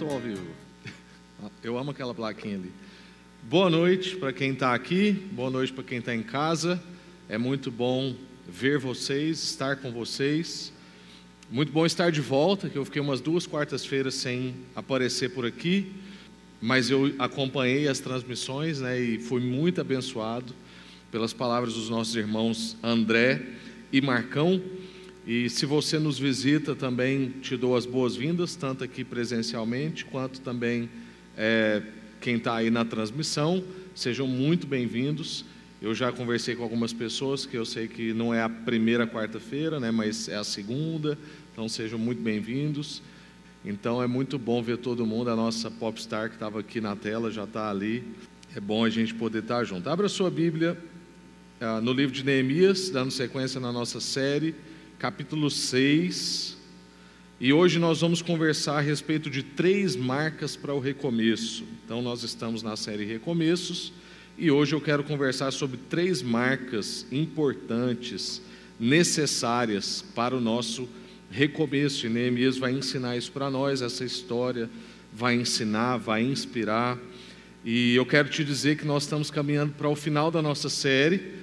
estou ao vivo. Eu amo aquela plaquinha ali. Boa noite para quem está aqui, boa noite para quem está em casa. É muito bom ver vocês, estar com vocês. Muito bom estar de volta, que eu fiquei umas duas quartas-feiras sem aparecer por aqui, mas eu acompanhei as transmissões né, e fui muito abençoado pelas palavras dos nossos irmãos André e Marcão. E se você nos visita, também te dou as boas-vindas, tanto aqui presencialmente, quanto também é, quem está aí na transmissão. Sejam muito bem-vindos. Eu já conversei com algumas pessoas que eu sei que não é a primeira quarta-feira, né, mas é a segunda, então sejam muito bem-vindos. Então é muito bom ver todo mundo. A nossa popstar que estava aqui na tela já está ali. É bom a gente poder estar tá junto. Abra sua Bíblia uh, no livro de Neemias, dando sequência na nossa série capítulo 6. E hoje nós vamos conversar a respeito de três marcas para o recomeço. Então, nós estamos na série Recomeços e hoje eu quero conversar sobre três marcas importantes, necessárias para o nosso recomeço. E Neemias vai ensinar isso para nós, essa história vai ensinar, vai inspirar. E eu quero te dizer que nós estamos caminhando para o final da nossa série.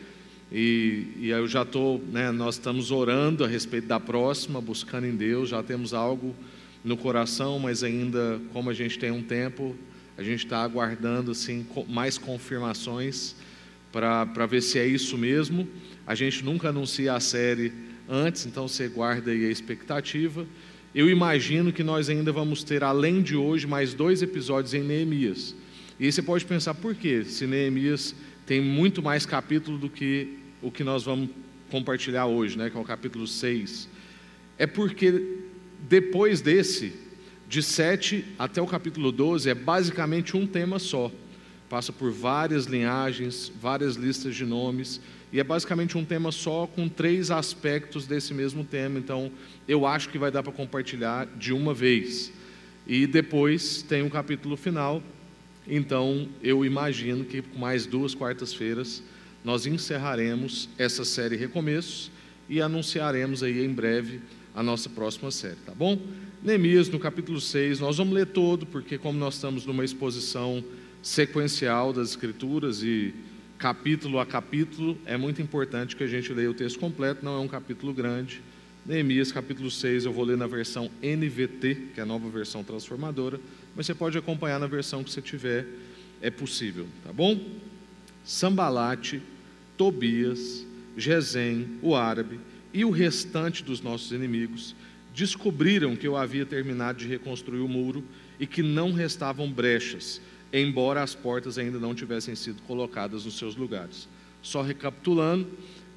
E, e eu já estou, né, nós estamos orando a respeito da próxima, buscando em Deus, já temos algo no coração, mas ainda, como a gente tem um tempo, a gente está aguardando assim, mais confirmações para ver se é isso mesmo. A gente nunca anuncia a série antes, então você guarda aí a expectativa. Eu imagino que nós ainda vamos ter, além de hoje, mais dois episódios em Neemias. E aí você pode pensar, por quê? Se Neemias tem muito mais capítulo do que o que nós vamos compartilhar hoje, né, que é o capítulo 6. É porque depois desse, de 7 até o capítulo 12, é basicamente um tema só. Passa por várias linhagens, várias listas de nomes, e é basicamente um tema só com três aspectos desse mesmo tema. Então, eu acho que vai dar para compartilhar de uma vez. E depois tem um capítulo final, então, eu imagino que com mais duas quartas-feiras nós encerraremos essa série Recomeços e anunciaremos aí em breve a nossa próxima série, tá bom? Neemias, no capítulo 6, nós vamos ler todo, porque como nós estamos numa exposição sequencial das Escrituras e capítulo a capítulo, é muito importante que a gente leia o texto completo, não é um capítulo grande. Neemias, capítulo 6, eu vou ler na versão NVT, que é a nova versão transformadora, mas você pode acompanhar na versão que você tiver, é possível, tá bom? Sambalate, Tobias, Gesem, o árabe e o restante dos nossos inimigos descobriram que eu havia terminado de reconstruir o muro e que não restavam brechas, embora as portas ainda não tivessem sido colocadas nos seus lugares. Só recapitulando,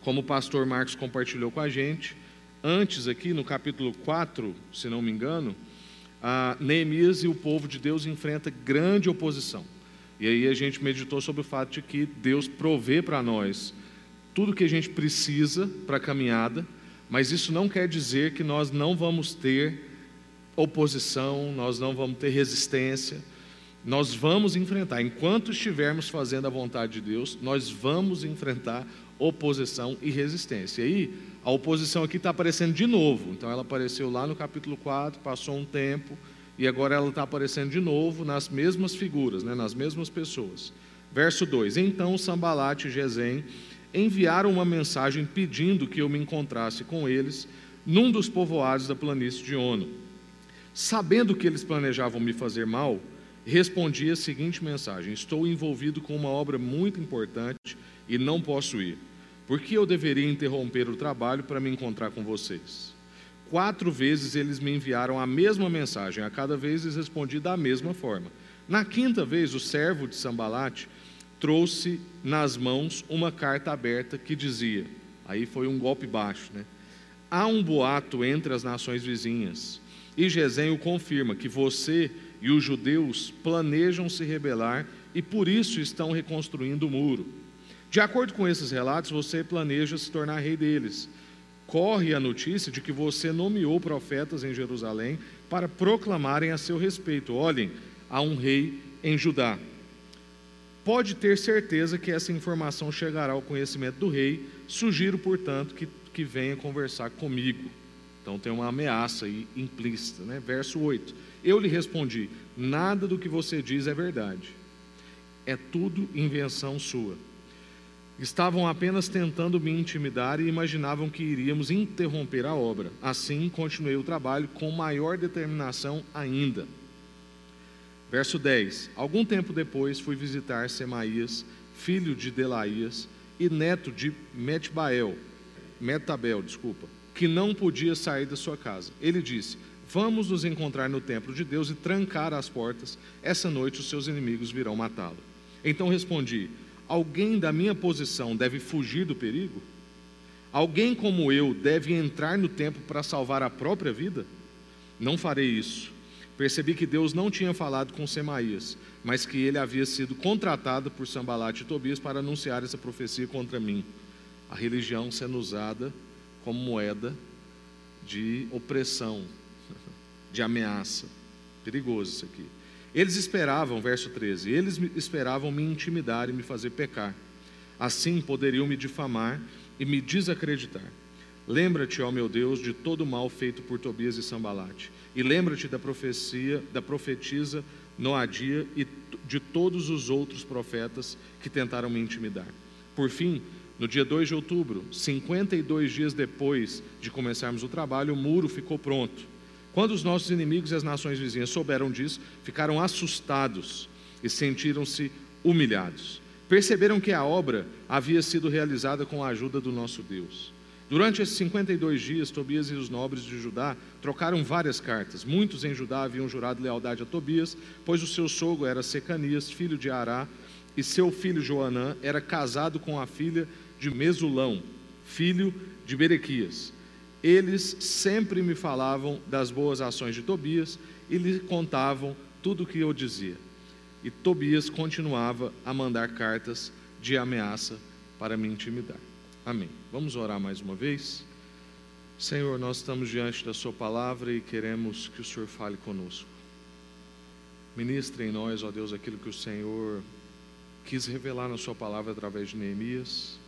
como o pastor Marcos compartilhou com a gente, antes aqui no capítulo 4, se não me engano, Neemias e o povo de Deus enfrenta grande oposição. E aí a gente meditou sobre o fato de que Deus provê para nós tudo que a gente precisa para a caminhada, mas isso não quer dizer que nós não vamos ter oposição, nós não vamos ter resistência. Nós vamos enfrentar, enquanto estivermos fazendo a vontade de Deus, nós vamos enfrentar oposição e resistência. E aí, a oposição aqui está aparecendo de novo. Então, ela apareceu lá no capítulo 4, passou um tempo, e agora ela está aparecendo de novo nas mesmas figuras, né, nas mesmas pessoas. Verso 2: Então Sambalate e Gesem enviaram uma mensagem pedindo que eu me encontrasse com eles num dos povoados da planície de Ono. Sabendo que eles planejavam me fazer mal, respondi a seguinte mensagem: Estou envolvido com uma obra muito importante e não posso ir. Por que eu deveria interromper o trabalho para me encontrar com vocês? Quatro vezes eles me enviaram a mesma mensagem, a cada vez eles respondi da mesma forma. Na quinta vez, o servo de Sambalate trouxe nas mãos uma carta aberta que dizia: aí foi um golpe baixo, né? Há um boato entre as nações vizinhas, e Gesem o confirma que você e os judeus planejam se rebelar e por isso estão reconstruindo o muro. De acordo com esses relatos, você planeja se tornar rei deles. Corre a notícia de que você nomeou profetas em Jerusalém para proclamarem a seu respeito: olhem, há um rei em Judá. Pode ter certeza que essa informação chegará ao conhecimento do rei. Sugiro, portanto, que, que venha conversar comigo. Então tem uma ameaça aí implícita, né? Verso 8. Eu lhe respondi: nada do que você diz é verdade. É tudo invenção sua. Estavam apenas tentando me intimidar e imaginavam que iríamos interromper a obra. Assim, continuei o trabalho com maior determinação ainda. Verso 10: Algum tempo depois fui visitar Semaías, filho de Delaías e neto de Metbael, Metabel, desculpa, que não podia sair da sua casa. Ele disse: Vamos nos encontrar no templo de Deus e trancar as portas. Essa noite os seus inimigos virão matá-lo. Então respondi: Alguém da minha posição deve fugir do perigo? Alguém como eu deve entrar no templo para salvar a própria vida? Não farei isso. Percebi que Deus não tinha falado com Semaías, mas que ele havia sido contratado por Sambalat e Tobias para anunciar essa profecia contra mim. A religião sendo usada como moeda de opressão, de ameaça. Perigoso isso aqui. Eles esperavam, verso 13, eles esperavam me intimidar e me fazer pecar. Assim poderiam me difamar e me desacreditar. Lembra-te, ó meu Deus, de todo o mal feito por Tobias e Sambalate. E lembra-te da profecia, da profetisa Noadia e de todos os outros profetas que tentaram me intimidar. Por fim, no dia 2 de outubro, 52 dias depois de começarmos o trabalho, o muro ficou pronto. Quando os nossos inimigos e as nações vizinhas souberam disso, ficaram assustados e sentiram-se humilhados. Perceberam que a obra havia sido realizada com a ajuda do nosso Deus. Durante esses 52 dias, Tobias e os nobres de Judá trocaram várias cartas. Muitos em Judá haviam jurado lealdade a Tobias, pois o seu sogro era Secanias, filho de Ará, e seu filho Joanã era casado com a filha de Mesulão, filho de Berequias. Eles sempre me falavam das boas ações de Tobias e lhe contavam tudo o que eu dizia. E Tobias continuava a mandar cartas de ameaça para me intimidar. Amém. Vamos orar mais uma vez? Senhor, nós estamos diante da Sua palavra e queremos que o Senhor fale conosco. Ministre em nós, ó Deus, aquilo que o Senhor quis revelar na Sua palavra através de Neemias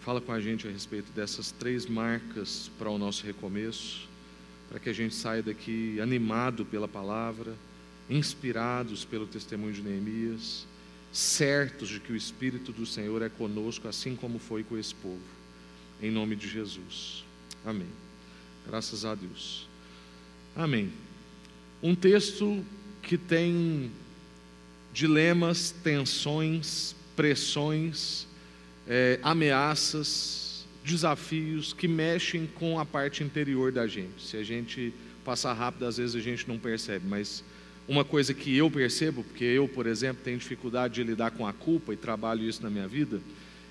Fala com a gente a respeito dessas três marcas para o nosso recomeço, para que a gente saia daqui animado pela palavra, inspirados pelo testemunho de Neemias, certos de que o Espírito do Senhor é conosco, assim como foi com esse povo. Em nome de Jesus. Amém. Graças a Deus. Amém. Um texto que tem dilemas, tensões, pressões, é, ameaças, desafios que mexem com a parte interior da gente. Se a gente passar rápido, às vezes a gente não percebe, mas uma coisa que eu percebo, porque eu, por exemplo, tenho dificuldade de lidar com a culpa e trabalho isso na minha vida,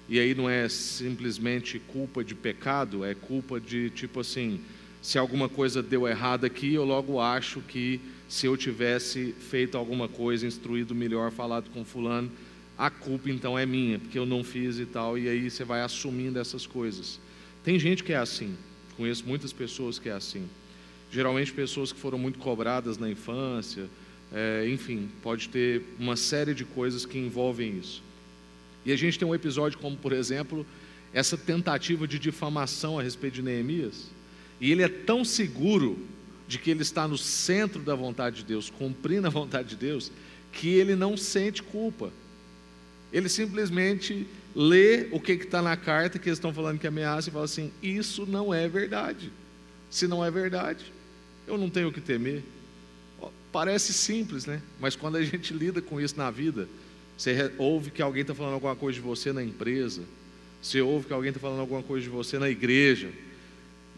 e aí não é simplesmente culpa de pecado, é culpa de tipo assim, se alguma coisa deu errado aqui, eu logo acho que se eu tivesse feito alguma coisa, instruído melhor, falado com fulano, a culpa então é minha, porque eu não fiz e tal, e aí você vai assumindo essas coisas. Tem gente que é assim, conheço muitas pessoas que é assim. Geralmente pessoas que foram muito cobradas na infância, é, enfim, pode ter uma série de coisas que envolvem isso. E a gente tem um episódio como, por exemplo, essa tentativa de difamação a respeito de Neemias, e ele é tão seguro de que ele está no centro da vontade de Deus, cumprindo a vontade de Deus, que ele não sente culpa. Ele simplesmente lê o que está na carta, que eles estão falando que ameaça, e fala assim: Isso não é verdade. Se não é verdade, eu não tenho o que temer. Parece simples, né? Mas quando a gente lida com isso na vida, você ouve que alguém está falando alguma coisa de você na empresa, você ouve que alguém está falando alguma coisa de você na igreja,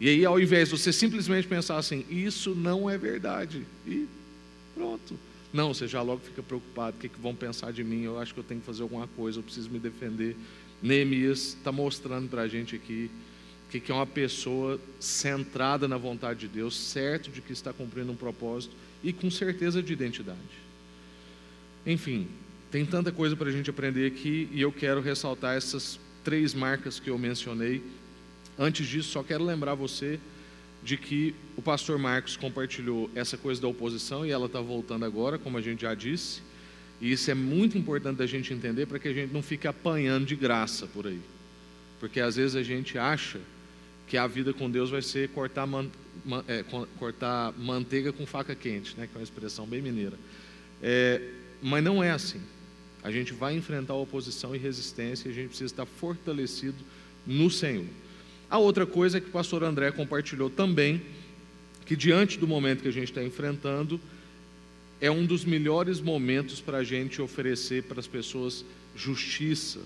e aí ao invés de você simplesmente pensar assim, isso não é verdade, e pronto. Não, você já logo fica preocupado, o que, que vão pensar de mim? Eu acho que eu tenho que fazer alguma coisa, eu preciso me defender. Neemias está mostrando para a gente aqui que, que é uma pessoa centrada na vontade de Deus, certo de que está cumprindo um propósito e com certeza de identidade. Enfim, tem tanta coisa para a gente aprender aqui e eu quero ressaltar essas três marcas que eu mencionei. Antes disso, só quero lembrar você de que o pastor Marcos compartilhou essa coisa da oposição e ela está voltando agora, como a gente já disse. E isso é muito importante da gente entender para que a gente não fique apanhando de graça por aí. Porque às vezes a gente acha que a vida com Deus vai ser cortar, man, man, é, cortar manteiga com faca quente, né, que é uma expressão bem mineira. É, mas não é assim. A gente vai enfrentar oposição e resistência e a gente precisa estar fortalecido no Senhor. A outra coisa é que o pastor André compartilhou também, que diante do momento que a gente está enfrentando, é um dos melhores momentos para a gente oferecer para as pessoas justiça,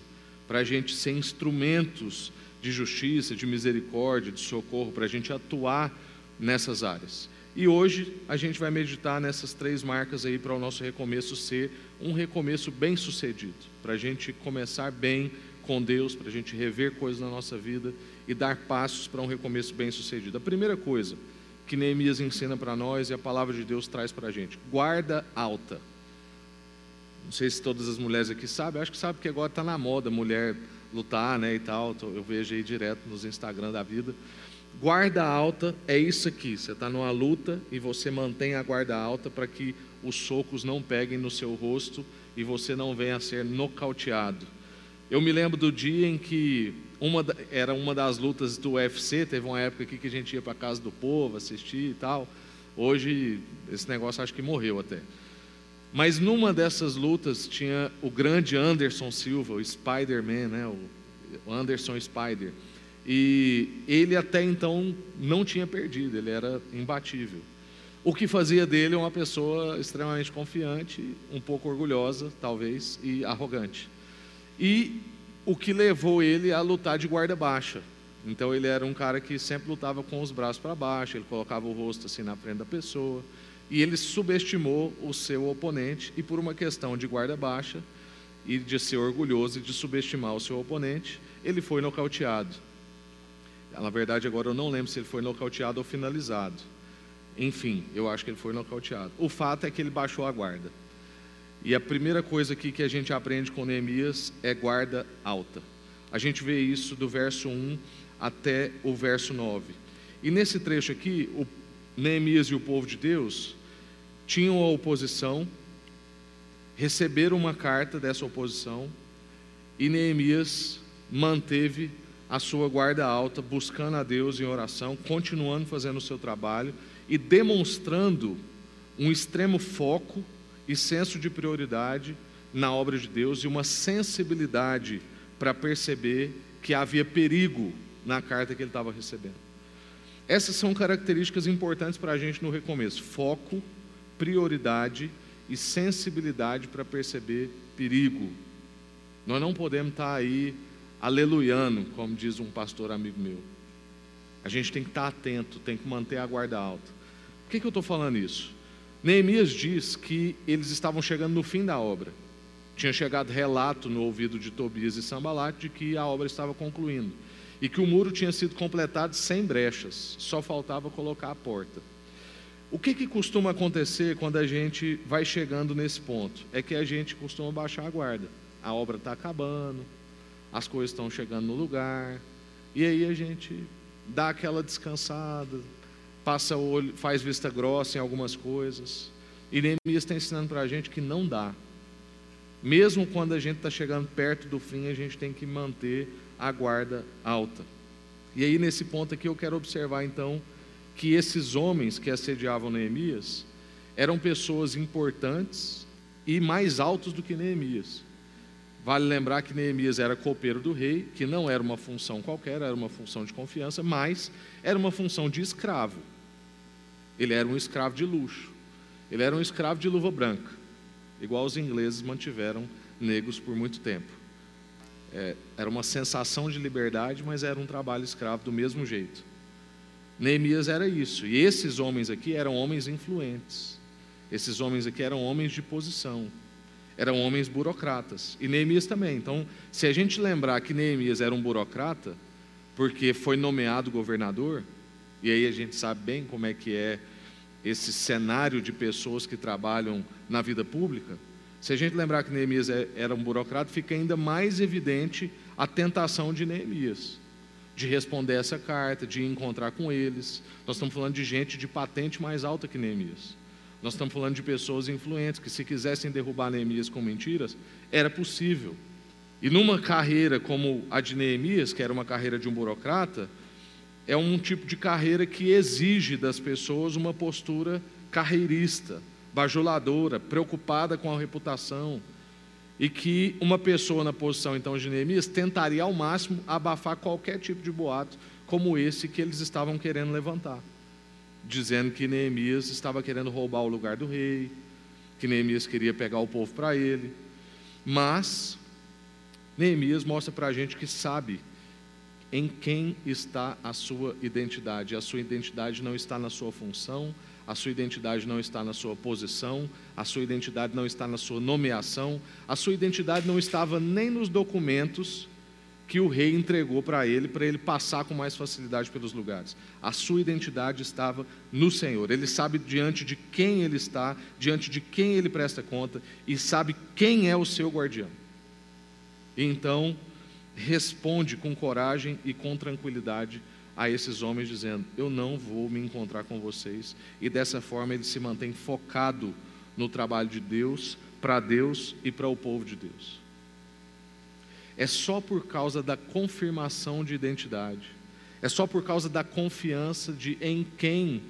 para a gente ser instrumentos de justiça, de misericórdia, de socorro, para a gente atuar nessas áreas. E hoje a gente vai meditar nessas três marcas aí para o nosso recomeço ser um recomeço bem sucedido, para a gente começar bem com Deus, para a gente rever coisas na nossa vida e dar passos para um recomeço bem sucedido. A primeira coisa que Neemias ensina para nós e a palavra de Deus traz para a gente: guarda alta. Não sei se todas as mulheres aqui sabem, acho que sabe que agora está na moda mulher lutar, né, e tal. Eu vejo aí direto nos Instagram da vida. Guarda alta é isso aqui. Você está numa luta e você mantém a guarda alta para que os socos não peguem no seu rosto e você não venha a ser nocauteado. Eu me lembro do dia em que uma, era uma das lutas do UFC, teve uma época aqui que a gente ia para a casa do povo assistir e tal. Hoje esse negócio acho que morreu até. Mas numa dessas lutas tinha o grande Anderson Silva, o Spider-Man, né? o Anderson Spider. E ele até então não tinha perdido, ele era imbatível. O que fazia dele uma pessoa extremamente confiante, um pouco orgulhosa, talvez, e arrogante. E o que levou ele a lutar de guarda baixa. Então ele era um cara que sempre lutava com os braços para baixo, ele colocava o rosto assim na frente da pessoa, e ele subestimou o seu oponente e por uma questão de guarda baixa e de ser orgulhoso e de subestimar o seu oponente, ele foi nocauteado. Na verdade, agora eu não lembro se ele foi nocauteado ou finalizado. Enfim, eu acho que ele foi nocauteado. O fato é que ele baixou a guarda. E a primeira coisa aqui que a gente aprende com Neemias é guarda alta. A gente vê isso do verso 1 até o verso 9. E nesse trecho aqui, o Neemias e o povo de Deus tinham a oposição, receberam uma carta dessa oposição, e Neemias manteve a sua guarda alta, buscando a Deus em oração, continuando fazendo o seu trabalho e demonstrando um extremo foco e senso de prioridade na obra de Deus e uma sensibilidade para perceber que havia perigo na carta que ele estava recebendo. Essas são características importantes para a gente no recomeço: foco, prioridade e sensibilidade para perceber perigo. Nós não podemos estar aí aleluiando, como diz um pastor amigo meu. A gente tem que estar atento, tem que manter a guarda alta. Por que, que eu estou falando isso? Neemias diz que eles estavam chegando no fim da obra. Tinha chegado relato no ouvido de Tobias e Sambalat de que a obra estava concluindo e que o muro tinha sido completado sem brechas, só faltava colocar a porta. O que, que costuma acontecer quando a gente vai chegando nesse ponto? É que a gente costuma baixar a guarda. A obra está acabando, as coisas estão chegando no lugar, e aí a gente dá aquela descansada, passa olho, faz vista grossa em algumas coisas. E Neemias está ensinando para a gente que não dá. Mesmo quando a gente está chegando perto do fim, a gente tem que manter a guarda alta. E aí, nesse ponto aqui, eu quero observar então que esses homens que assediavam Neemias eram pessoas importantes e mais altos do que Neemias. Vale lembrar que Neemias era copeiro do rei, que não era uma função qualquer, era uma função de confiança, mas era uma função de escravo. Ele era um escravo de luxo. Ele era um escravo de luva branca, igual os ingleses mantiveram negros por muito tempo. É, era uma sensação de liberdade, mas era um trabalho escravo do mesmo jeito. Neemias era isso. E esses homens aqui eram homens influentes. Esses homens aqui eram homens de posição. Eram homens burocratas. E Neemias também. Então, se a gente lembrar que Neemias era um burocrata, porque foi nomeado governador, e aí a gente sabe bem como é que é esse cenário de pessoas que trabalham na vida pública. Se a gente lembrar que Neemias é, era um burocrata, fica ainda mais evidente a tentação de Neemias de responder essa carta, de encontrar com eles. Nós estamos falando de gente de patente mais alta que Neemias. Nós estamos falando de pessoas influentes que, se quisessem derrubar Neemias com mentiras, era possível. E numa carreira como a de Neemias, que era uma carreira de um burocrata, é um tipo de carreira que exige das pessoas uma postura carreirista, bajuladora, preocupada com a reputação, e que uma pessoa na posição então de Neemias tentaria ao máximo abafar qualquer tipo de boato como esse que eles estavam querendo levantar, dizendo que Neemias estava querendo roubar o lugar do rei, que Neemias queria pegar o povo para ele. Mas Neemias mostra para a gente que sabe em quem está a sua identidade. A sua identidade não está na sua função, a sua identidade não está na sua posição, a sua identidade não está na sua nomeação, a sua identidade não estava nem nos documentos que o rei entregou para ele, para ele passar com mais facilidade pelos lugares. A sua identidade estava no Senhor. Ele sabe diante de quem ele está, diante de quem ele presta conta e sabe quem é o seu guardião. E então responde com coragem e com tranquilidade a esses homens, dizendo: Eu não vou me encontrar com vocês. E dessa forma ele se mantém focado no trabalho de Deus, para Deus e para o povo de Deus é só por causa da confirmação de identidade, é só por causa da confiança de em quem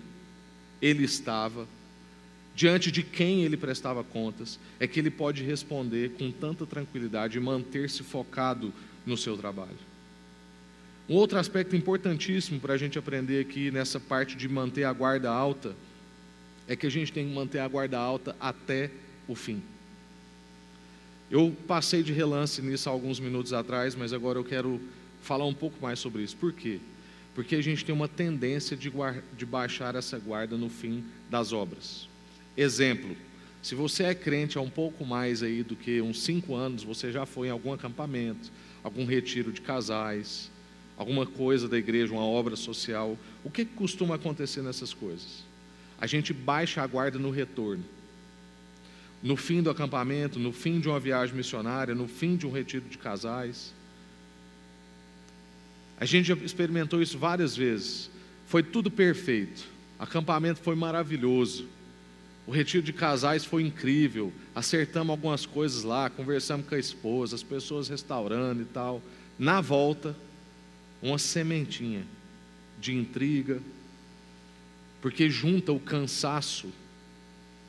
ele estava, diante de quem ele prestava contas, é que ele pode responder com tanta tranquilidade e manter-se focado no seu trabalho. Um outro aspecto importantíssimo para a gente aprender aqui nessa parte de manter a guarda alta é que a gente tem que manter a guarda alta até o fim. Eu passei de relance nisso alguns minutos atrás, mas agora eu quero falar um pouco mais sobre isso. Por quê? Porque a gente tem uma tendência de, de baixar essa guarda no fim das obras. Exemplo, se você é crente há um pouco mais aí do que uns cinco anos, você já foi em algum acampamento, algum retiro de casais, alguma coisa da igreja, uma obra social, o que costuma acontecer nessas coisas? A gente baixa a guarda no retorno no fim do acampamento, no fim de uma viagem missionária, no fim de um retiro de casais. A gente já experimentou isso várias vezes. Foi tudo perfeito. Acampamento foi maravilhoso. O retiro de casais foi incrível. Acertamos algumas coisas lá, conversamos com a esposa, as pessoas restaurando e tal. Na volta, uma sementinha de intriga, porque junta o cansaço,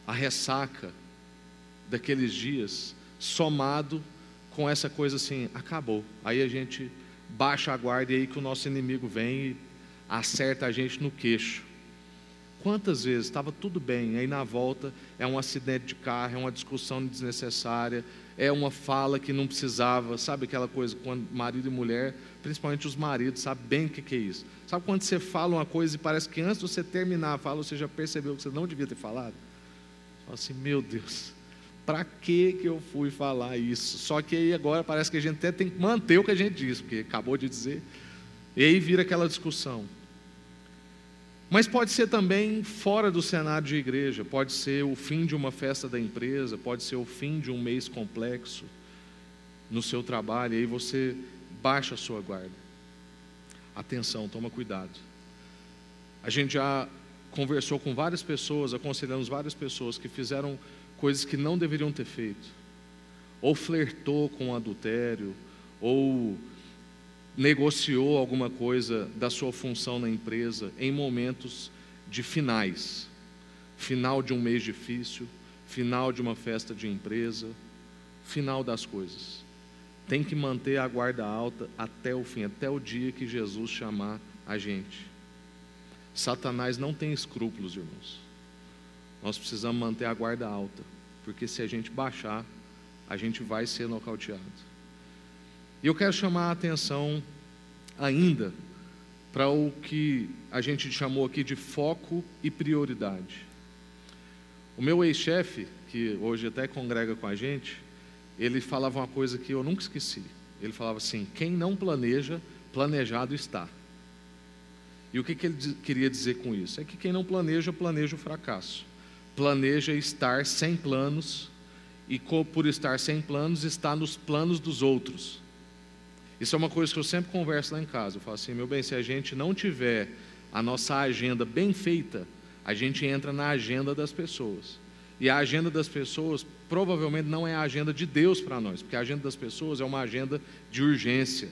a ressaca, daqueles dias, somado com essa coisa assim, acabou. Aí a gente baixa a guarda e aí que o nosso inimigo vem e acerta a gente no queixo. Quantas vezes estava tudo bem, aí na volta é um acidente de carro, é uma discussão desnecessária, é uma fala que não precisava, sabe aquela coisa quando marido e mulher, principalmente os maridos, sabe bem o que, que é isso. Sabe quando você fala uma coisa e parece que antes de você terminar a fala, você já percebeu que você não devia ter falado? Fala assim, meu Deus, para que que eu fui falar isso? Só que aí agora parece que a gente até tem que manter o que a gente disse, porque acabou de dizer. E aí vira aquela discussão. Mas pode ser também fora do cenário de igreja, pode ser o fim de uma festa da empresa, pode ser o fim de um mês complexo no seu trabalho, e aí você baixa a sua guarda. Atenção, toma cuidado. A gente já conversou com várias pessoas, aconselhamos várias pessoas que fizeram coisas que não deveriam ter feito, ou flertou com adultério, ou negociou alguma coisa da sua função na empresa em momentos de finais final de um mês difícil, final de uma festa de empresa, final das coisas. Tem que manter a guarda alta até o fim, até o dia que Jesus chamar a gente. Satanás não tem escrúpulos, irmãos. Nós precisamos manter a guarda alta, porque se a gente baixar, a gente vai ser nocauteado. E eu quero chamar a atenção ainda para o que a gente chamou aqui de foco e prioridade. O meu ex-chefe, que hoje até congrega com a gente, ele falava uma coisa que eu nunca esqueci. Ele falava assim: quem não planeja, planejado está. E o que, que ele queria dizer com isso? É que quem não planeja, planeja o fracasso planeja estar sem planos e por estar sem planos está nos planos dos outros. Isso é uma coisa que eu sempre converso lá em casa. Eu falo assim, meu bem, se a gente não tiver a nossa agenda bem feita, a gente entra na agenda das pessoas. E a agenda das pessoas provavelmente não é a agenda de Deus para nós, porque a agenda das pessoas é uma agenda de urgência.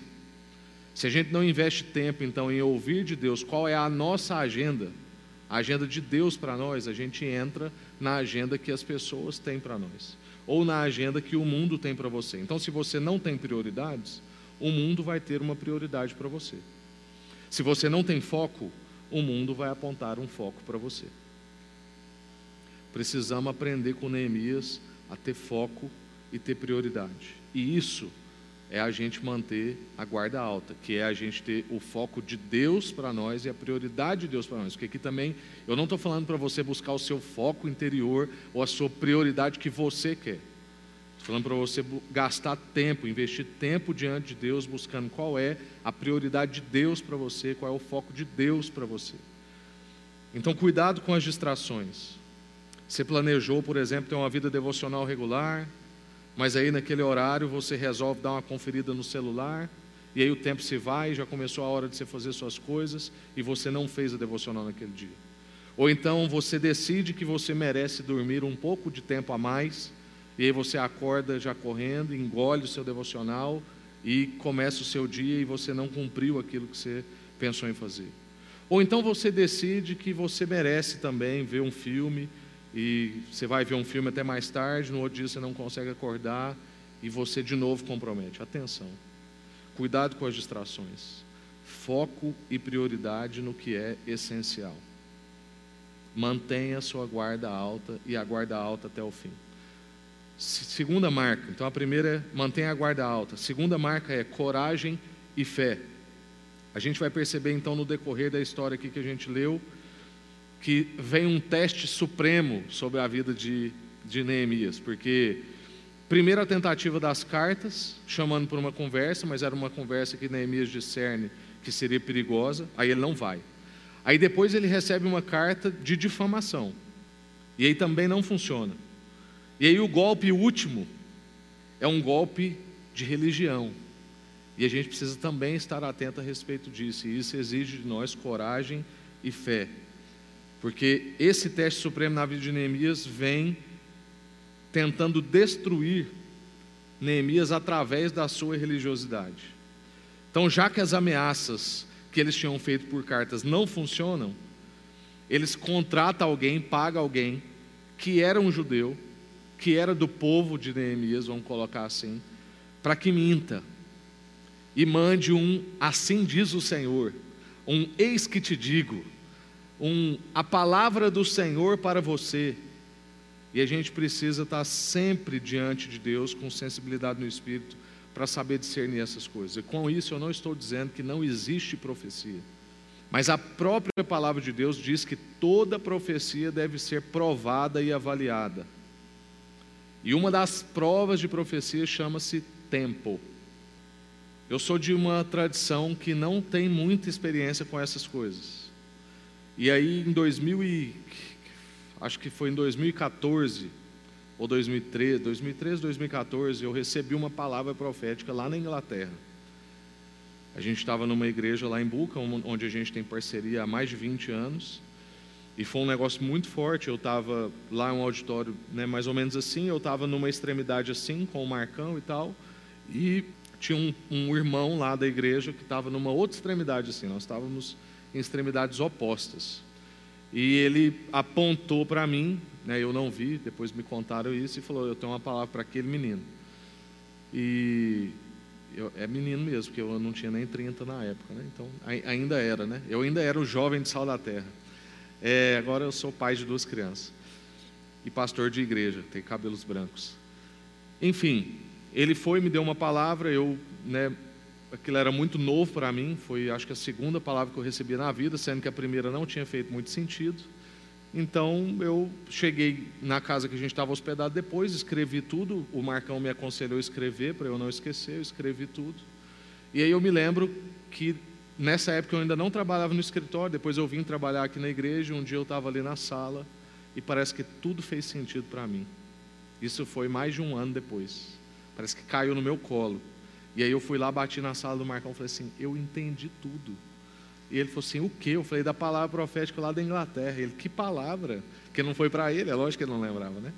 Se a gente não investe tempo, então, em ouvir de Deus qual é a nossa agenda, a agenda de Deus para nós, a gente entra na agenda que as pessoas têm para nós, ou na agenda que o mundo tem para você. Então, se você não tem prioridades, o mundo vai ter uma prioridade para você. Se você não tem foco, o mundo vai apontar um foco para você. Precisamos aprender com Neemias a ter foco e ter prioridade. E isso é a gente manter a guarda alta, que é a gente ter o foco de Deus para nós e a prioridade de Deus para nós. Porque aqui também, eu não estou falando para você buscar o seu foco interior ou a sua prioridade que você quer. Falando para você gastar tempo, investir tempo diante de Deus, buscando qual é a prioridade de Deus para você, qual é o foco de Deus para você. Então, cuidado com as distrações. Você planejou, por exemplo, ter uma vida devocional regular, mas aí naquele horário você resolve dar uma conferida no celular, e aí o tempo se vai, já começou a hora de você fazer suas coisas, e você não fez a devocional naquele dia. Ou então você decide que você merece dormir um pouco de tempo a mais, e aí você acorda já correndo, engole o seu devocional e começa o seu dia e você não cumpriu aquilo que você pensou em fazer. Ou então você decide que você merece também ver um filme e você vai ver um filme até mais tarde, no outro dia você não consegue acordar e você de novo compromete. Atenção, cuidado com as distrações, foco e prioridade no que é essencial. Mantenha a sua guarda alta e a guarda alta até o fim. Segunda marca, então a primeira é mantenha a guarda alta. Segunda marca é coragem e fé. A gente vai perceber então no decorrer da história aqui que a gente leu que vem um teste supremo sobre a vida de, de Neemias, porque primeira tentativa das cartas, chamando por uma conversa, mas era uma conversa que Neemias discerne que seria perigosa, aí ele não vai. Aí depois ele recebe uma carta de difamação, e aí também não funciona. E aí o golpe último é um golpe de religião. E a gente precisa também estar atento a respeito disso, e isso exige de nós coragem e fé. Porque esse teste supremo na vida de Neemias vem tentando destruir Neemias através da sua religiosidade. Então, já que as ameaças que eles tinham feito por cartas não funcionam, eles contratam alguém, pagam alguém que era um judeu, que era do povo de Neemias, vamos colocar assim, para que minta e mande um assim diz o Senhor, um eis que te digo um, a palavra do Senhor para você. E a gente precisa estar sempre diante de Deus com sensibilidade no espírito para saber discernir essas coisas. E com isso eu não estou dizendo que não existe profecia. Mas a própria palavra de Deus diz que toda profecia deve ser provada e avaliada. E uma das provas de profecia chama-se tempo. Eu sou de uma tradição que não tem muita experiência com essas coisas. E aí em 2000 e, acho que foi em 2014 ou 2013, 2013, 2014, eu recebi uma palavra profética lá na Inglaterra. A gente estava numa igreja lá em Buca, onde a gente tem parceria há mais de 20 anos. E foi um negócio muito forte. Eu estava lá em um auditório, né, mais ou menos assim. Eu estava numa extremidade assim, com o Marcão e tal. E tinha um, um irmão lá da igreja que estava numa outra extremidade assim. Nós estávamos em extremidades opostas. E ele apontou para mim, né, eu não vi, depois me contaram isso, e falou: Eu tenho uma palavra para aquele menino. E eu, é menino mesmo, porque eu não tinha nem 30 na época, né? então ainda era, né? Eu ainda era o jovem de sal da terra. É, agora eu sou pai de duas crianças e pastor de igreja, tenho cabelos brancos. Enfim, ele foi, me deu uma palavra, eu né, aquilo era muito novo para mim, foi acho que a segunda palavra que eu recebi na vida, sendo que a primeira não tinha feito muito sentido. Então eu cheguei na casa que a gente estava hospedado depois, escrevi tudo. O Marcão me aconselhou a escrever para eu não esquecer, eu escrevi tudo. E aí eu me lembro que nessa época eu ainda não trabalhava no escritório, depois eu vim trabalhar aqui na igreja. Um dia eu estava ali na sala e parece que tudo fez sentido para mim. Isso foi mais de um ano depois. Parece que caiu no meu colo. E aí eu fui lá, bati na sala do Marcão e falei assim: Eu entendi tudo. E ele falou assim: O que? Eu falei da palavra profética lá da Inglaterra. Ele: Que palavra? Que não foi para ele, é lógico que ele não lembrava, né?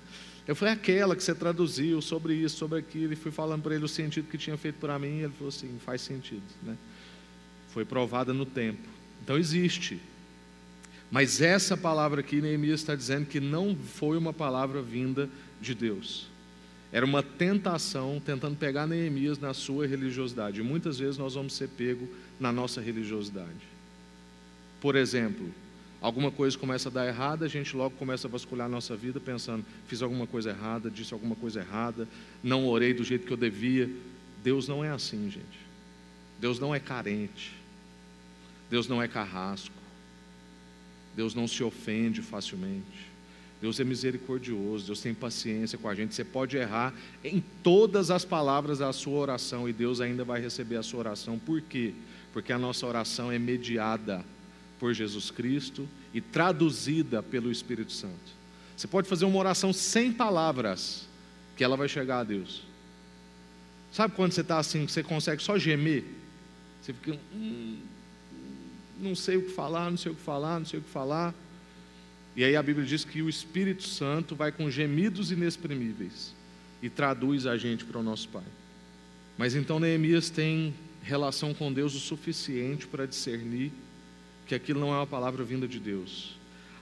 Eu falei: Aquela que você traduziu sobre isso, sobre aquilo. E fui falando para ele o sentido que tinha feito para mim. E ele falou assim: Faz sentido, né? Foi provada no tempo. Então existe. Mas essa palavra aqui, Neemias está dizendo que não foi uma palavra vinda de Deus. Era uma tentação tentando pegar Neemias na sua religiosidade. E muitas vezes nós vamos ser pego na nossa religiosidade. Por exemplo, alguma coisa começa a dar errada, a gente logo começa a vasculhar a nossa vida pensando: fiz alguma coisa errada, disse alguma coisa errada, não orei do jeito que eu devia. Deus não é assim, gente. Deus não é carente. Deus não é carrasco. Deus não se ofende facilmente. Deus é misericordioso, Deus tem paciência com a gente. Você pode errar em todas as palavras da sua oração e Deus ainda vai receber a sua oração. Por quê? Porque a nossa oração é mediada por Jesus Cristo e traduzida pelo Espírito Santo. Você pode fazer uma oração sem palavras, que ela vai chegar a Deus. Sabe quando você está assim, você consegue só gemer? Você fica, hum, não sei o que falar, não sei o que falar, não sei o que falar. E aí a Bíblia diz que o Espírito Santo vai com gemidos inexprimíveis e traduz a gente para o nosso Pai. Mas então Neemias tem relação com Deus o suficiente para discernir que aquilo não é uma palavra vinda de Deus.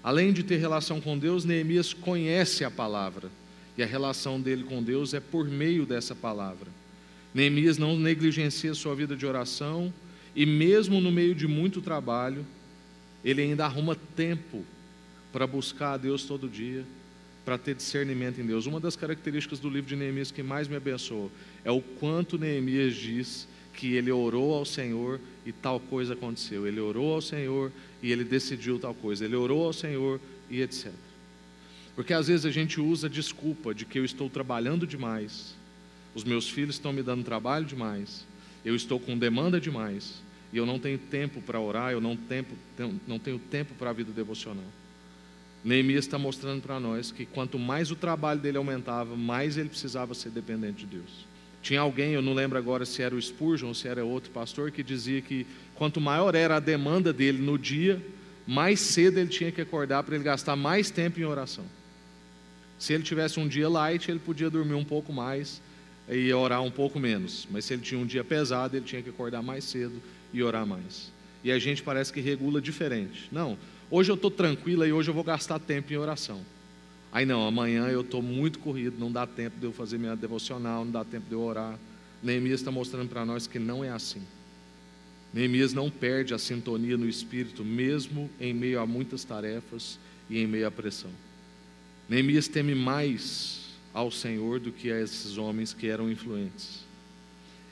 Além de ter relação com Deus, Neemias conhece a palavra, e a relação dele com Deus é por meio dessa palavra. Neemias não negligencia sua vida de oração, e mesmo no meio de muito trabalho, ele ainda arruma tempo para buscar a Deus todo dia, para ter discernimento em Deus. Uma das características do livro de Neemias que mais me abençoou é o quanto Neemias diz que ele orou ao Senhor e tal coisa aconteceu. Ele orou ao Senhor e ele decidiu tal coisa. Ele orou ao Senhor e etc. Porque às vezes a gente usa a desculpa de que eu estou trabalhando demais, os meus filhos estão me dando trabalho demais, eu estou com demanda demais e eu não tenho tempo para orar, eu não, não tenho tempo para a vida devocional. Neemias está mostrando para nós que quanto mais o trabalho dele aumentava, mais ele precisava ser dependente de Deus. Tinha alguém, eu não lembro agora se era o Spurgeon ou se era outro pastor, que dizia que quanto maior era a demanda dele no dia, mais cedo ele tinha que acordar para ele gastar mais tempo em oração. Se ele tivesse um dia light, ele podia dormir um pouco mais e orar um pouco menos. Mas se ele tinha um dia pesado, ele tinha que acordar mais cedo e orar mais. E a gente parece que regula diferente. Não, hoje eu estou tranquila e hoje eu vou gastar tempo em oração. Aí não, amanhã eu estou muito corrido, não dá tempo de eu fazer minha devocional, não dá tempo de eu orar. Neemias está mostrando para nós que não é assim. Neemias não perde a sintonia no espírito, mesmo em meio a muitas tarefas e em meio à pressão. Neemias teme mais ao Senhor do que a esses homens que eram influentes.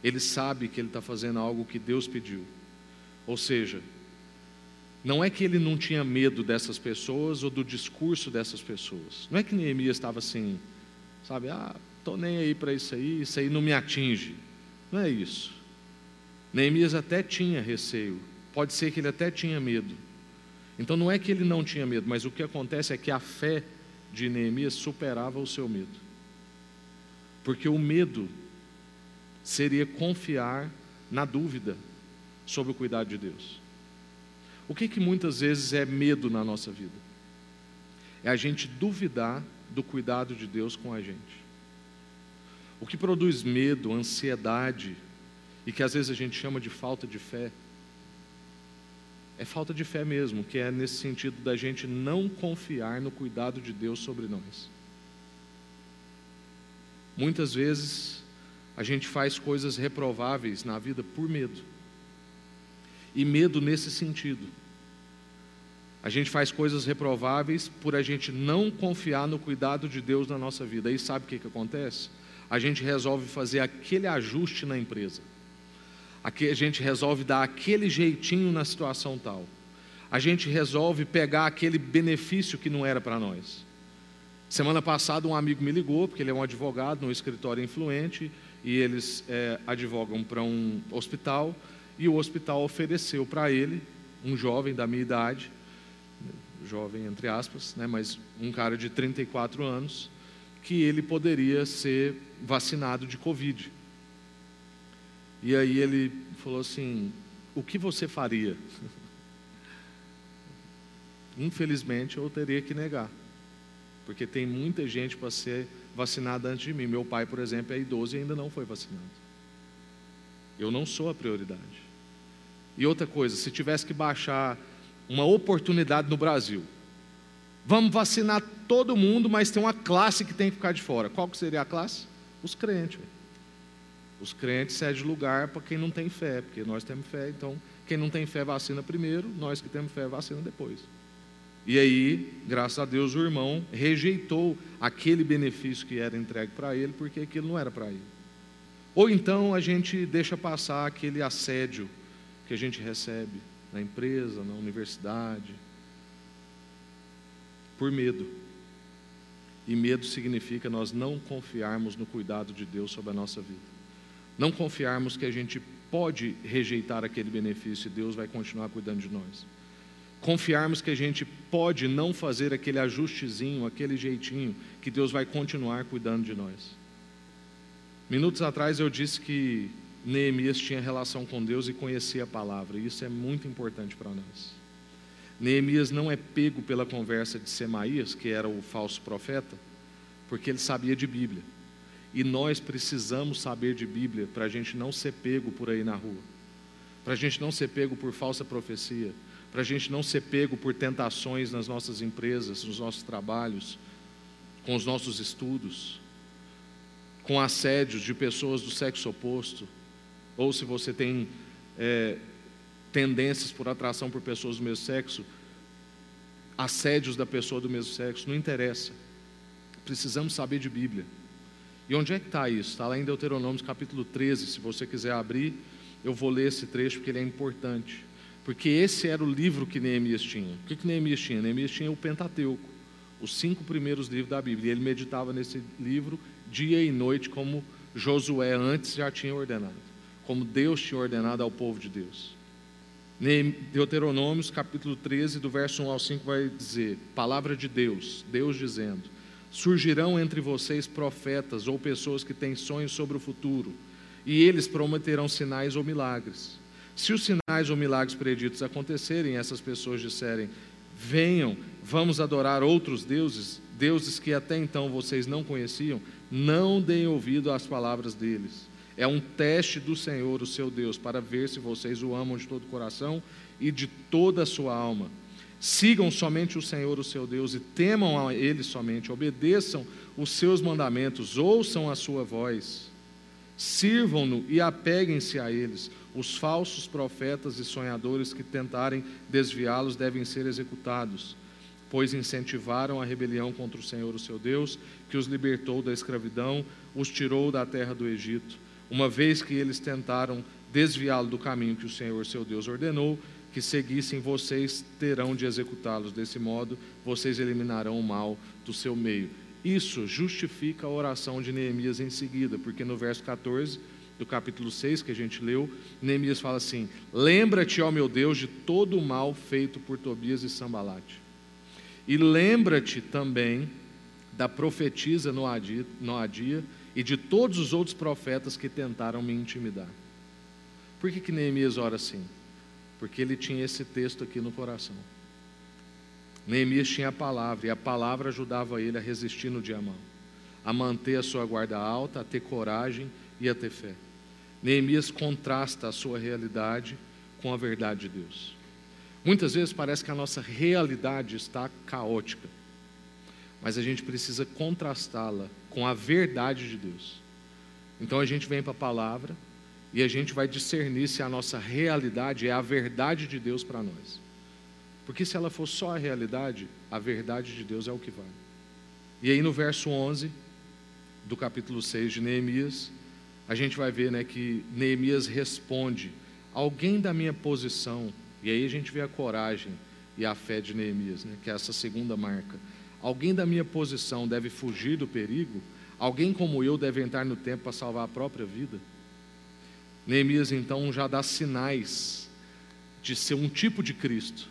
Ele sabe que ele está fazendo algo que Deus pediu. Ou seja, não é que ele não tinha medo dessas pessoas ou do discurso dessas pessoas. Não é que Neemias estava assim, sabe, ah, estou nem aí para isso aí, isso aí não me atinge. Não é isso. Neemias até tinha receio, pode ser que ele até tinha medo. Então não é que ele não tinha medo, mas o que acontece é que a fé de Neemias superava o seu medo. Porque o medo seria confiar na dúvida sobre o cuidado de Deus. O que, que muitas vezes é medo na nossa vida? É a gente duvidar do cuidado de Deus com a gente. O que produz medo, ansiedade, e que às vezes a gente chama de falta de fé, é falta de fé mesmo, que é nesse sentido da gente não confiar no cuidado de Deus sobre nós. Muitas vezes a gente faz coisas reprováveis na vida por medo e medo nesse sentido. A gente faz coisas reprováveis por a gente não confiar no cuidado de Deus na nossa vida. Aí sabe o que, que acontece? A gente resolve fazer aquele ajuste na empresa. Aqui a gente resolve dar aquele jeitinho na situação tal. A gente resolve pegar aquele benefício que não era para nós. Semana passada um amigo me ligou, porque ele é um advogado num escritório influente, e eles é, advogam para um hospital e o hospital ofereceu para ele, um jovem da minha idade, jovem entre aspas, né, mas um cara de 34 anos, que ele poderia ser vacinado de Covid. E aí ele falou assim: O que você faria? Infelizmente eu teria que negar, porque tem muita gente para ser vacinada antes de mim. Meu pai, por exemplo, é idoso e ainda não foi vacinado. Eu não sou a prioridade. E outra coisa, se tivesse que baixar uma oportunidade no Brasil, vamos vacinar todo mundo, mas tem uma classe que tem que ficar de fora. Qual que seria a classe? Os crentes. Os crentes cedem lugar para quem não tem fé, porque nós temos fé, então quem não tem fé vacina primeiro, nós que temos fé vacina depois. E aí, graças a Deus, o irmão rejeitou aquele benefício que era entregue para ele, porque aquilo não era para ele. Ou então a gente deixa passar aquele assédio que a gente recebe na empresa, na universidade, por medo. E medo significa nós não confiarmos no cuidado de Deus sobre a nossa vida. Não confiarmos que a gente pode rejeitar aquele benefício e Deus vai continuar cuidando de nós. Confiarmos que a gente pode não fazer aquele ajustezinho, aquele jeitinho, que Deus vai continuar cuidando de nós. Minutos atrás eu disse que Neemias tinha relação com Deus e conhecia a palavra, e isso é muito importante para nós. Neemias não é pego pela conversa de Semaías, que era o falso profeta, porque ele sabia de Bíblia. E nós precisamos saber de Bíblia para a gente não ser pego por aí na rua, para a gente não ser pego por falsa profecia, para a gente não ser pego por tentações nas nossas empresas, nos nossos trabalhos, com os nossos estudos, com assédios de pessoas do sexo oposto, ou se você tem é, tendências por atração por pessoas do mesmo sexo, assédios da pessoa do mesmo sexo, não interessa. Precisamos saber de Bíblia. E onde é que está isso? Está lá em Deuteronômio capítulo 13. Se você quiser abrir, eu vou ler esse trecho porque ele é importante. Porque esse era o livro que Neemias tinha. O que, que Neemias tinha? Neemias tinha o Pentateuco, os cinco primeiros livros da Bíblia. Ele meditava nesse livro dia e noite, como Josué antes já tinha ordenado, como Deus tinha ordenado ao povo de Deus. Deuteronômios capítulo 13, do verso 1 ao 5, vai dizer: Palavra de Deus, Deus dizendo: Surgirão entre vocês profetas ou pessoas que têm sonhos sobre o futuro, e eles prometerão sinais ou milagres. Se os sinais ou milagres preditos acontecerem, essas pessoas disserem: Venham, vamos adorar outros deuses, deuses que até então vocês não conheciam, não deem ouvido às palavras deles. É um teste do Senhor, o seu Deus, para ver se vocês o amam de todo o coração e de toda a sua alma. Sigam somente o Senhor, o seu Deus, e temam a Ele somente, obedeçam os seus mandamentos, ouçam a sua voz, sirvam-no e apeguem-se a eles. Os falsos profetas e sonhadores que tentarem desviá-los devem ser executados pois incentivaram a rebelião contra o Senhor, o seu Deus, que os libertou da escravidão, os tirou da terra do Egito. Uma vez que eles tentaram desviá-lo do caminho que o Senhor, seu Deus, ordenou, que seguissem, vocês terão de executá-los. Desse modo, vocês eliminarão o mal do seu meio. Isso justifica a oração de Neemias em seguida, porque no verso 14 do capítulo 6 que a gente leu, Neemias fala assim: Lembra-te, ó meu Deus, de todo o mal feito por Tobias e Sambalate e lembra-te também da profetisa Noadia, e de todos os outros profetas que tentaram me intimidar. Por que, que Neemias ora assim? Porque ele tinha esse texto aqui no coração. Neemias tinha a palavra, e a palavra ajudava ele a resistir no dia a manter a sua guarda alta, a ter coragem e a ter fé. Neemias contrasta a sua realidade com a verdade de Deus. Muitas vezes parece que a nossa realidade está caótica, mas a gente precisa contrastá-la com a verdade de Deus. Então a gente vem para a palavra e a gente vai discernir se a nossa realidade é a verdade de Deus para nós. Porque se ela for só a realidade, a verdade de Deus é o que vale. E aí no verso 11 do capítulo 6 de Neemias, a gente vai ver né, que Neemias responde: Alguém da minha posição e aí a gente vê a coragem e a fé de Neemias, né, que é essa segunda marca. Alguém da minha posição deve fugir do perigo? Alguém como eu deve entrar no tempo para salvar a própria vida? Neemias então já dá sinais de ser um tipo de Cristo,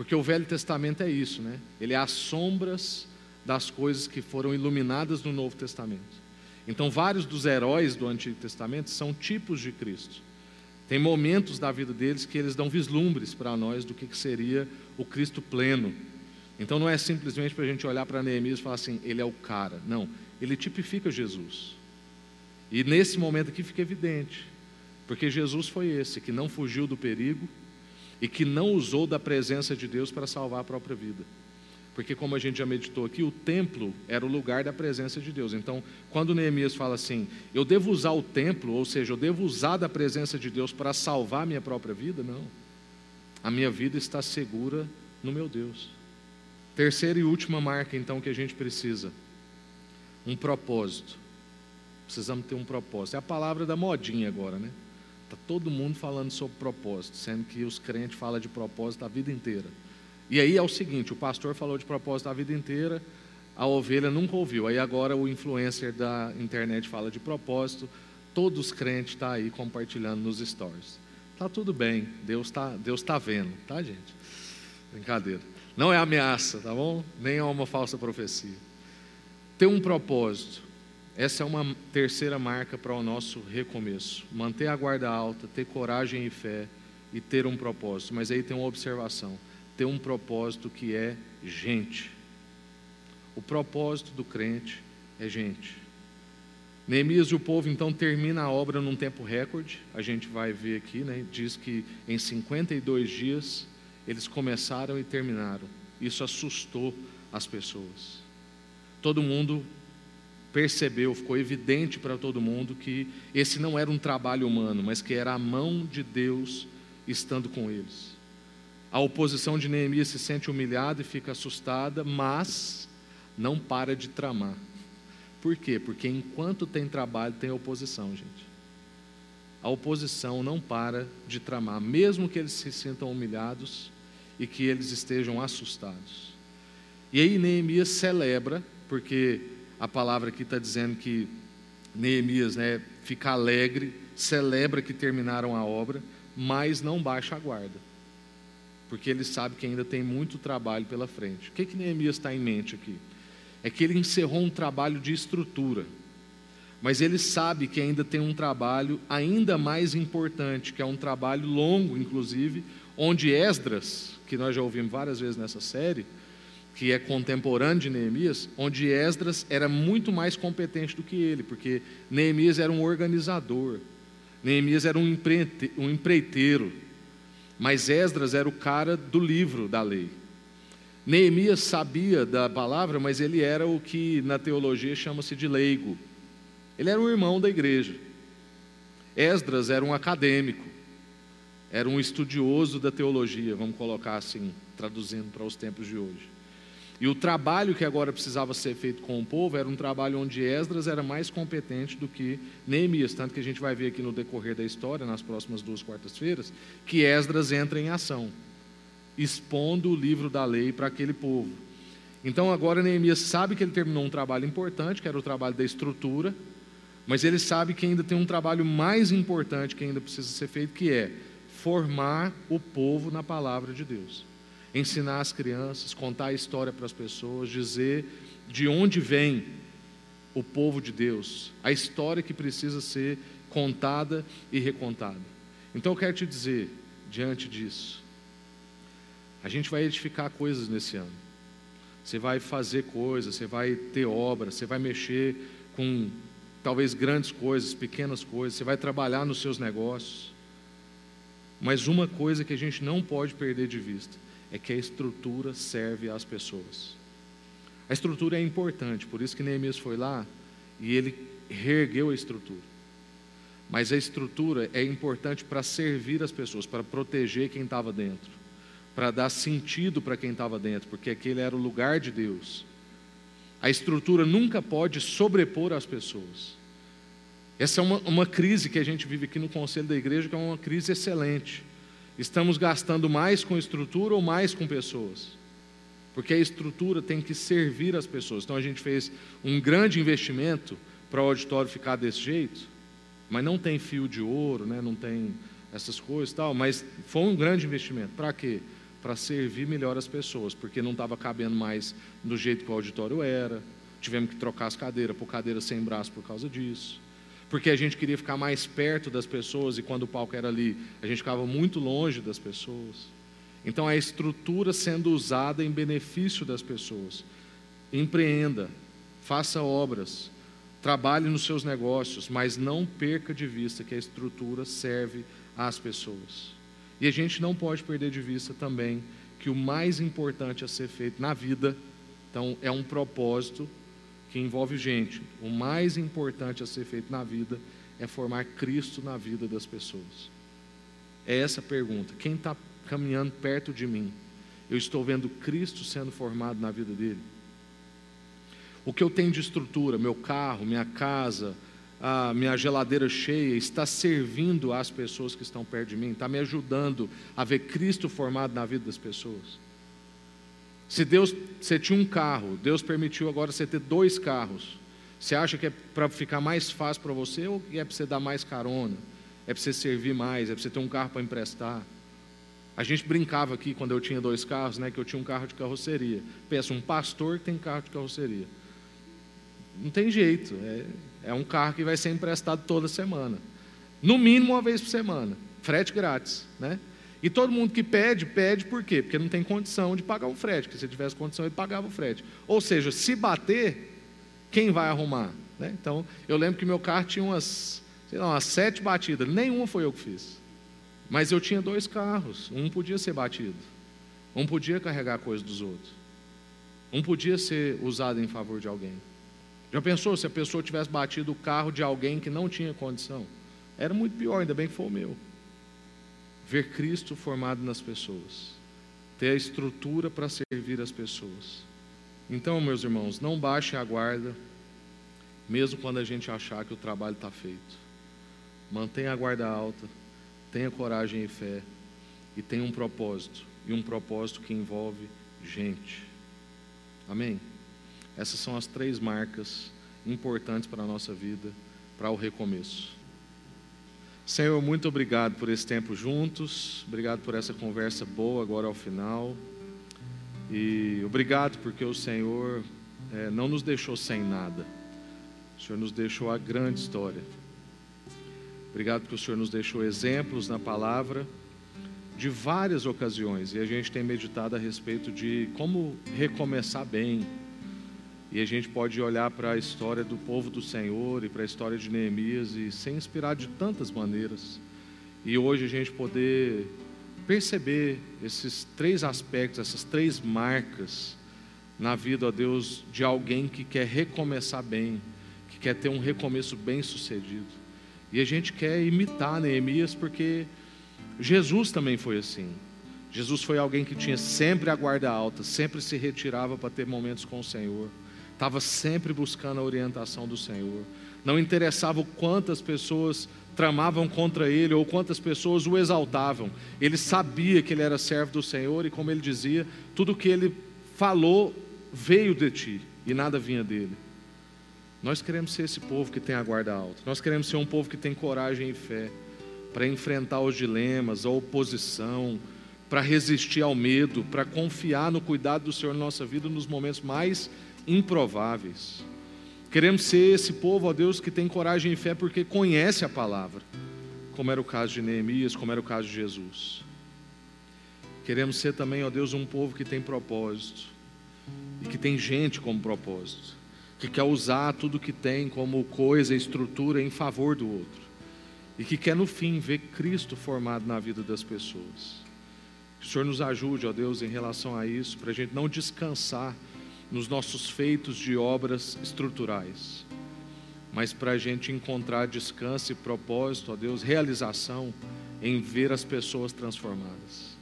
porque o Velho Testamento é isso, né? Ele é as sombras das coisas que foram iluminadas no Novo Testamento. Então, vários dos heróis do Antigo Testamento são tipos de Cristo. Tem momentos da vida deles que eles dão vislumbres para nós do que seria o Cristo pleno. Então não é simplesmente para a gente olhar para Neemias e falar assim, ele é o cara. Não, ele tipifica Jesus. E nesse momento aqui fica evidente, porque Jesus foi esse que não fugiu do perigo, e que não usou da presença de Deus para salvar a própria vida. Porque, como a gente já meditou aqui, o templo era o lugar da presença de Deus. Então, quando Neemias fala assim, eu devo usar o templo, ou seja, eu devo usar da presença de Deus para salvar a minha própria vida? Não. A minha vida está segura no meu Deus. Terceira e última marca, então, que a gente precisa: um propósito. Precisamos ter um propósito. É a palavra da modinha agora, né? Está todo mundo falando sobre propósito, sendo que os crentes falam de propósito a vida inteira. E aí é o seguinte: o pastor falou de propósito a vida inteira, a ovelha nunca ouviu. Aí agora o influencer da internet fala de propósito, todos os crentes estão tá aí compartilhando nos stories. Tá tudo bem, Deus está Deus tá vendo, tá, gente? Brincadeira. Não é ameaça, tá bom? Nem é uma falsa profecia. Ter um propósito. Essa é uma terceira marca para o nosso recomeço. Manter a guarda alta, ter coragem e fé e ter um propósito. Mas aí tem uma observação: ter um propósito que é gente. O propósito do crente é gente. Neemias e o povo então termina a obra num tempo recorde. A gente vai ver aqui, né? Diz que em 52 dias eles começaram e terminaram. Isso assustou as pessoas. Todo mundo percebeu, ficou evidente para todo mundo que esse não era um trabalho humano, mas que era a mão de Deus estando com eles. A oposição de Neemias se sente humilhada e fica assustada, mas não para de tramar. Por quê? Porque enquanto tem trabalho, tem oposição, gente. A oposição não para de tramar, mesmo que eles se sintam humilhados e que eles estejam assustados. E aí Neemias celebra, porque a palavra aqui está dizendo que Neemias né, fica alegre, celebra que terminaram a obra, mas não baixa a guarda, porque ele sabe que ainda tem muito trabalho pela frente. O que, que Neemias está em mente aqui? É que ele encerrou um trabalho de estrutura, mas ele sabe que ainda tem um trabalho ainda mais importante, que é um trabalho longo, inclusive, onde Esdras, que nós já ouvimos várias vezes nessa série, que é contemporâneo de Neemias, onde Esdras era muito mais competente do que ele, porque Neemias era um organizador, Neemias era um, empreiteiro, mas Esdras era o cara do livro da lei. Neemias sabia da palavra, mas ele era o que na teologia chama-se de leigo. Ele era um irmão da igreja. Esdras era um acadêmico, era um estudioso da teologia, vamos colocar assim, traduzindo para os tempos de hoje. E o trabalho que agora precisava ser feito com o povo era um trabalho onde Esdras era mais competente do que Neemias, tanto que a gente vai ver aqui no decorrer da história, nas próximas duas quartas-feiras, que Esdras entra em ação, expondo o livro da lei para aquele povo. Então agora Neemias sabe que ele terminou um trabalho importante, que era o trabalho da estrutura, mas ele sabe que ainda tem um trabalho mais importante que ainda precisa ser feito, que é formar o povo na palavra de Deus ensinar as crianças, contar a história para as pessoas, dizer de onde vem o povo de Deus, a história que precisa ser contada e recontada. Então eu quero te dizer, diante disso, a gente vai edificar coisas nesse ano. Você vai fazer coisas, você vai ter obra, você vai mexer com talvez grandes coisas, pequenas coisas, você vai trabalhar nos seus negócios. Mas uma coisa que a gente não pode perder de vista é que a estrutura serve às pessoas. A estrutura é importante, por isso que Neemias foi lá e ele reergueu a estrutura. Mas a estrutura é importante para servir as pessoas, para proteger quem estava dentro, para dar sentido para quem estava dentro, porque aquele era o lugar de Deus. A estrutura nunca pode sobrepor as pessoas. Essa é uma, uma crise que a gente vive aqui no Conselho da Igreja, que é uma crise excelente. Estamos gastando mais com estrutura ou mais com pessoas? Porque a estrutura tem que servir as pessoas. Então a gente fez um grande investimento para o auditório ficar desse jeito, mas não tem fio de ouro, né? não tem essas coisas tal, mas foi um grande investimento. Para quê? Para servir melhor as pessoas, porque não estava cabendo mais do jeito que o auditório era. Tivemos que trocar as cadeiras por cadeiras sem braço por causa disso porque a gente queria ficar mais perto das pessoas e quando o palco era ali, a gente ficava muito longe das pessoas. Então a estrutura sendo usada em benefício das pessoas. Empreenda, faça obras, trabalhe nos seus negócios, mas não perca de vista que a estrutura serve às pessoas. E a gente não pode perder de vista também que o mais importante a ser feito na vida, então é um propósito que envolve gente. O mais importante a ser feito na vida é formar Cristo na vida das pessoas. É essa a pergunta. Quem está caminhando perto de mim? Eu estou vendo Cristo sendo formado na vida dele? O que eu tenho de estrutura, meu carro, minha casa, a minha geladeira cheia, está servindo às pessoas que estão perto de mim, está me ajudando a ver Cristo formado na vida das pessoas. Se Deus, você tinha um carro, Deus permitiu agora você ter dois carros. Você acha que é para ficar mais fácil para você ou é para você dar mais carona? É para você servir mais? É para você ter um carro para emprestar? A gente brincava aqui quando eu tinha dois carros, né, que eu tinha um carro de carroceria. Pensa, um pastor que tem carro de carroceria. Não tem jeito. É, é um carro que vai ser emprestado toda semana. No mínimo uma vez por semana. Frete grátis. Né? E todo mundo que pede, pede por quê? Porque não tem condição de pagar o frete. Porque se tivesse condição, ele pagava o frete. Ou seja, se bater, quem vai arrumar? Né? Então, eu lembro que meu carro tinha umas, sei lá, umas sete batidas. Nenhuma foi eu que fiz. Mas eu tinha dois carros. Um podia ser batido. Um podia carregar coisa dos outros. Um podia ser usado em favor de alguém. Já pensou se a pessoa tivesse batido o carro de alguém que não tinha condição? Era muito pior, ainda bem que foi o meu. Ver Cristo formado nas pessoas, ter a estrutura para servir as pessoas. Então, meus irmãos, não baixem a guarda, mesmo quando a gente achar que o trabalho está feito. Mantenha a guarda alta, tenha coragem e fé, e tenha um propósito, e um propósito que envolve gente. Amém? Essas são as três marcas importantes para a nossa vida, para o recomeço. Senhor, muito obrigado por esse tempo juntos, obrigado por essa conversa boa agora ao final. E obrigado porque o Senhor é, não nos deixou sem nada, o Senhor nos deixou a grande história. Obrigado porque o Senhor nos deixou exemplos na palavra de várias ocasiões e a gente tem meditado a respeito de como recomeçar bem e a gente pode olhar para a história do povo do Senhor e para a história de Neemias e ser inspirado de tantas maneiras. E hoje a gente poder perceber esses três aspectos, essas três marcas na vida, ó Deus, de alguém que quer recomeçar bem, que quer ter um recomeço bem sucedido. E a gente quer imitar Neemias porque Jesus também foi assim. Jesus foi alguém que tinha sempre a guarda alta, sempre se retirava para ter momentos com o Senhor estava sempre buscando a orientação do Senhor. Não interessava quantas pessoas tramavam contra ele ou quantas pessoas o exaltavam. Ele sabia que ele era servo do Senhor e, como ele dizia, tudo que ele falou veio de ti e nada vinha dele. Nós queremos ser esse povo que tem a guarda alta. Nós queremos ser um povo que tem coragem e fé para enfrentar os dilemas, a oposição, para resistir ao medo, para confiar no cuidado do Senhor na nossa vida nos momentos mais improváveis. Queremos ser esse povo, ó Deus, que tem coragem e fé porque conhece a palavra, como era o caso de Neemias, como era o caso de Jesus. Queremos ser também, ó Deus, um povo que tem propósito e que tem gente como propósito, que quer usar tudo que tem como coisa, estrutura em favor do outro e que quer no fim ver Cristo formado na vida das pessoas. Que o Senhor nos ajude, ó Deus, em relação a isso, para a gente não descansar nos nossos feitos de obras estruturais, mas para a gente encontrar descanso e propósito, ó Deus, realização em ver as pessoas transformadas.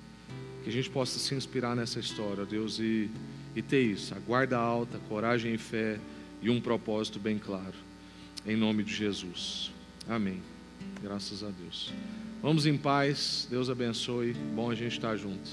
Que a gente possa se inspirar nessa história, ó Deus, e, e ter isso, a guarda alta, coragem e fé e um propósito bem claro. Em nome de Jesus. Amém. Graças a Deus. Vamos em paz. Deus abençoe. Bom a gente estar junto.